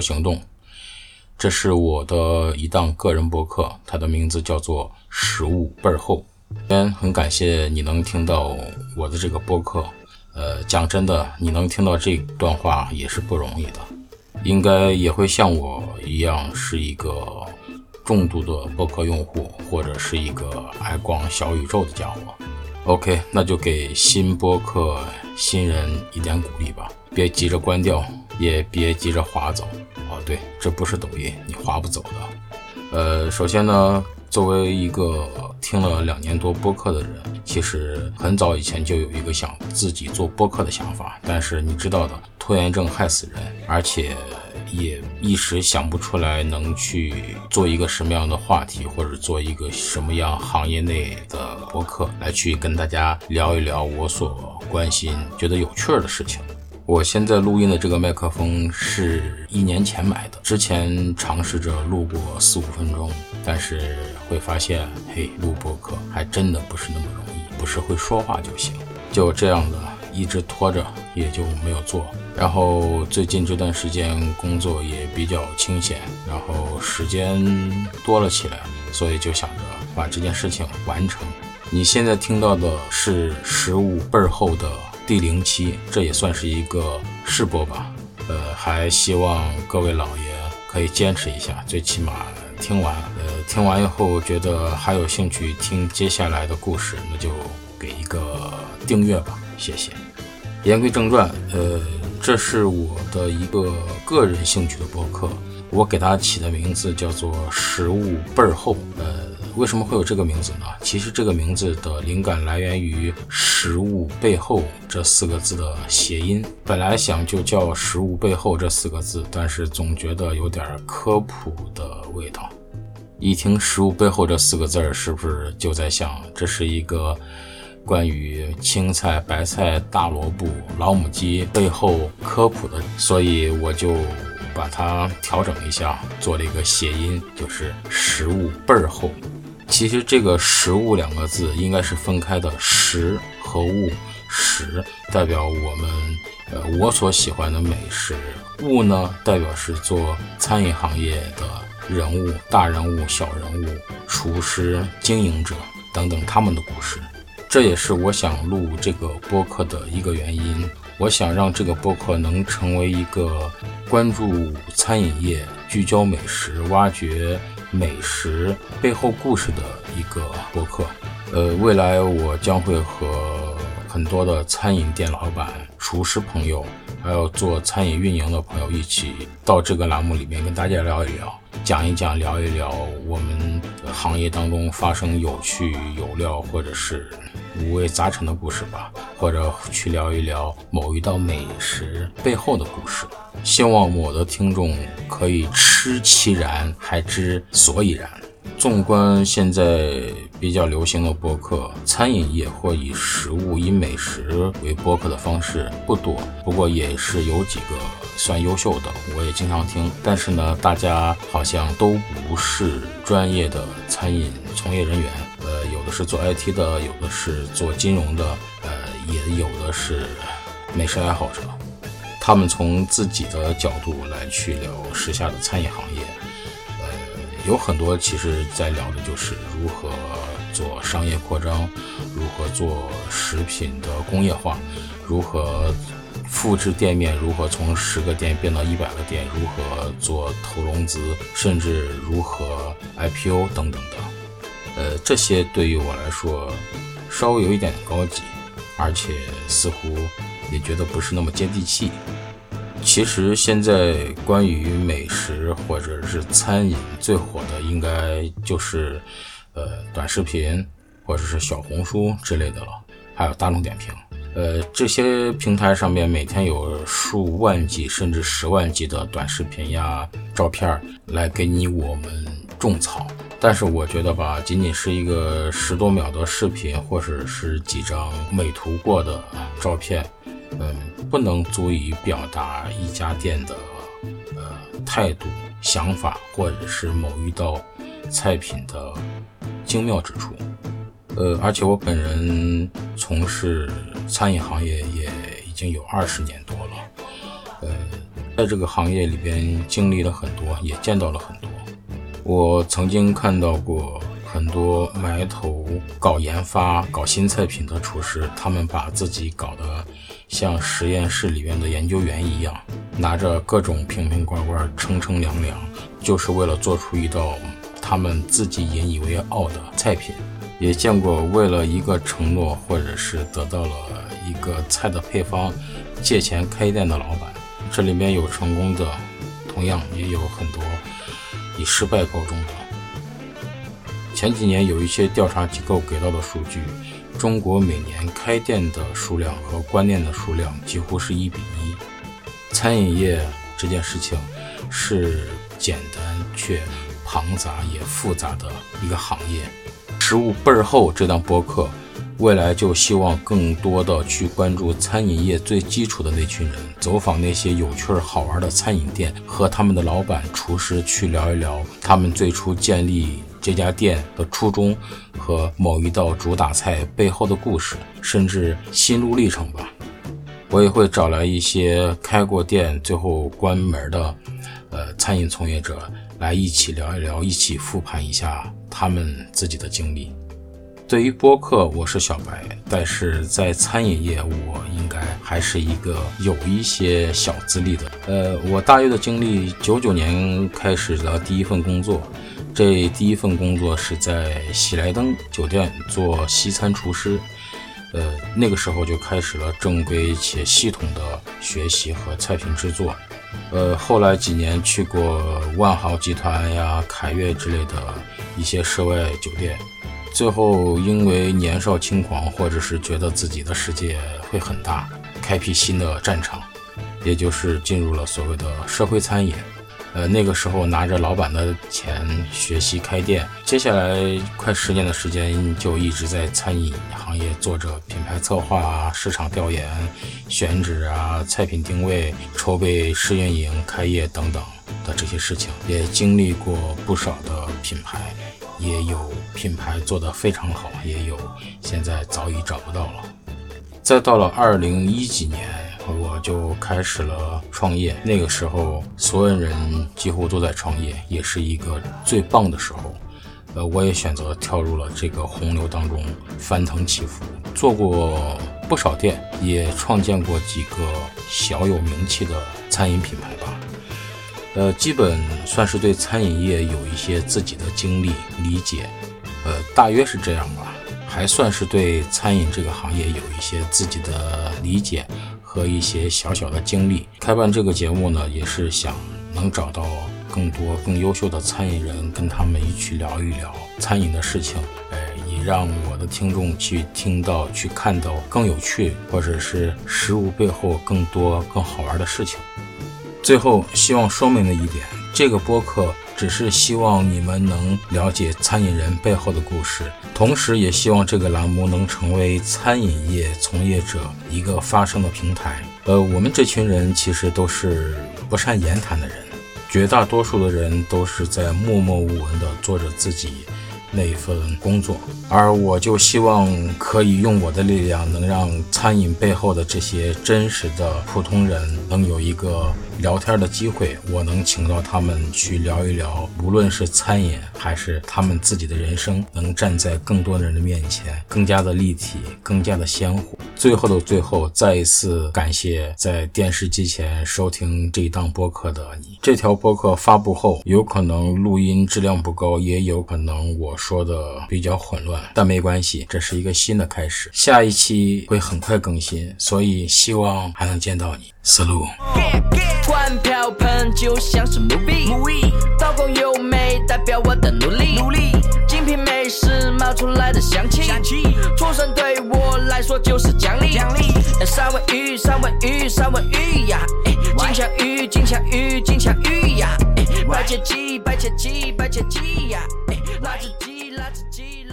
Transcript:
行动。这是我的一档个人播客，它的名字叫做《食物倍儿厚》。先很感谢你能听到我的这个播客。呃，讲真的，你能听到这段话也是不容易的，应该也会像我一样是一个重度的播客用户，或者是一个爱逛小宇宙的家伙。OK，那就给新播客新人一点鼓励吧，别急着关掉，也别急着划走。哦，对，这不是抖音，你划不走的。呃，首先呢，作为一个听了两年多播客的人，其实很早以前就有一个想自己做播客的想法，但是你知道的，拖延症害死人，而且也一时想不出来能去做一个什么样的话题，或者做一个什么样行业内的播客来去跟大家聊一聊我所关心、觉得有趣的事情。我现在录音的这个麦克风是一年前买的，之前尝试着录过四五分钟，但是会发现，嘿，录播客还真的不是那么容易，不是会说话就行。就这样的一直拖着，也就没有做。然后最近这段时间工作也比较清闲，然后时间多了起来，所以就想着把这件事情完成。你现在听到的是食物倍儿厚的。第零期，这也算是一个试播吧。呃，还希望各位老爷可以坚持一下，最起码听完。呃，听完以后觉得还有兴趣听接下来的故事，那就给一个订阅吧，谢谢。言归正传，呃，这是我的一个个人兴趣的博客，我给它起的名字叫做“食物倍儿厚”。呃。为什么会有这个名字呢？其实这个名字的灵感来源于“食物背后”这四个字的谐音。本来想就叫“食物背后”这四个字，但是总觉得有点科普的味道。一听“食物背后”这四个字儿，是不是就在想这是一个关于青菜、白菜、大萝卜、老母鸡背后科普的？所以我就把它调整一下，做了一个谐音，就是“食物倍儿厚”。其实这个“食物”两个字应该是分开的，“食”和“物”。食代表我们，呃，我所喜欢的美食；物呢，代表是做餐饮行业的人物，大人物、小人物、厨师、经营者等等他们的故事。这也是我想录这个播客的一个原因。我想让这个播客能成为一个关注餐饮业、聚焦美食、挖掘。美食背后故事的一个博客，呃，未来我将会和很多的餐饮店老板、厨师朋友，还有做餐饮运营的朋友一起到这个栏目里面跟大家聊一聊，讲一讲，聊一聊我们行业当中发生有趣、有料或者是五味杂陈的故事吧，或者去聊一聊某一道美食背后的故事。希望我的听众可以吃其然，还知所以然。纵观现在比较流行的播客，餐饮业或以食物、以美食为播客的方式不多，不过也是有几个算优秀的，我也经常听。但是呢，大家好像都不是专业的餐饮从业人员，呃，有的是做 IT 的，有的是做金融的，呃，也有的是美食爱好者。他们从自己的角度来去聊时下的餐饮行业，有很多其实在聊的就是如何做商业扩张，如何做食品的工业化，如何复制店面，如何从十个店变到一百个店，如何做投融资，甚至如何 IPO 等等的，呃，这些对于我来说稍微有一点高级，而且似乎。也觉得不是那么接地气。其实现在关于美食或者是餐饮最火的，应该就是呃短视频或者是小红书之类的了，还有大众点评。呃，这些平台上面每天有数万级甚至十万级的短视频呀、照片来给你我们种草。但是我觉得吧，仅仅是一个十多秒的视频，或者是几张美图过的照片。嗯，不能足以表达一家店的呃态度、想法，或者是某一道菜品的精妙之处。呃，而且我本人从事餐饮行业也已经有二十年多了。呃，在这个行业里边经历了很多，也见到了很多。我曾经看到过很多埋头搞研发、搞新菜品的厨师，他们把自己搞得像实验室里面的研究员一样，拿着各种瓶瓶罐罐、称称量量，就是为了做出一道他们自己引以为傲的菜品。也见过为了一个承诺，或者是得到了一个菜的配方，借钱开店的老板。这里面有成功的，同样也有很多以失败告终的。前几年有一些调查机构给到的数据，中国每年开店的数量和关店的数量几乎是一比一。餐饮业这件事情是简单却庞杂也复杂的一个行业。食物倍儿厚这档播客。未来就希望更多的去关注餐饮业最基础的那群人，走访那些有趣儿好玩的餐饮店，和他们的老板、厨师去聊一聊他们最初建立这家店的初衷和某一道主打菜背后的故事，甚至心路历程吧。我也会找来一些开过店最后关门的，呃，餐饮从业者来一起聊一聊，一起复盘一下他们自己的经历。对于播客，我是小白，但是在餐饮业，我应该还是一个有一些小资历的。呃，我大约的经历，九九年开始的第一份工作，这第一份工作是在喜来登酒店做西餐厨师。呃，那个时候就开始了正规且系统的学习和菜品制作。呃，后来几年去过万豪集团呀、凯悦之类的一些涉外酒店。最后，因为年少轻狂，或者是觉得自己的世界会很大，开辟新的战场，也就是进入了所谓的社会餐饮。呃，那个时候拿着老板的钱学习开店，接下来快十年的时间就一直在餐饮行业做着品牌策划、市场调研、选址啊、菜品定位、筹备试运营、开业等等的这些事情，也经历过不少的品牌。也有品牌做得非常好，也有现在早已找不到了。再到了二零一几年，我就开始了创业。那个时候，所有人几乎都在创业，也是一个最棒的时候。呃，我也选择跳入了这个洪流当中，翻腾起伏，做过不少店，也创建过几个小有名气的餐饮品牌吧。呃，基本算是对餐饮业有一些自己的经历理解，呃，大约是这样吧，还算是对餐饮这个行业有一些自己的理解和一些小小的经历。开办这个节目呢，也是想能找到更多更优秀的餐饮人，跟他们一起聊一聊餐饮的事情，哎，也让我的听众去听到、去看到更有趣，或者是食物背后更多更好玩的事情。最后，希望说明的一点，这个播客只是希望你们能了解餐饮人背后的故事，同时也希望这个栏目能成为餐饮业从业者一个发声的平台。呃，我们这群人其实都是不善言谈的人，绝大多数的人都是在默默无闻的做着自己。那一份工作，而我就希望可以用我的力量，能让餐饮背后的这些真实的普通人能有一个聊天的机会。我能请到他们去聊一聊，无论是餐饮还是他们自己的人生，能站在更多人的面前，更加的立体，更加的鲜活。最后的最后，再一次感谢在电视机前收听这一档播客的你。这条播客发布后，有可能录音质量不高，也有可能我说的比较混乱，但没关系，这是一个新的开始。下一期会很快更新，所以希望还能见到你。思路。管瓢盆就像是墓碑，刀工优美代表我的努力。努力精品美食冒出来的香气，出生对我来说就是奖励。奖励三文鱼，三文鱼，三文鱼呀！金枪鱼，金枪鱼，金枪鱼呀！白切鸡，白切鸡，白切鸡呀！辣子鸡，lots of G,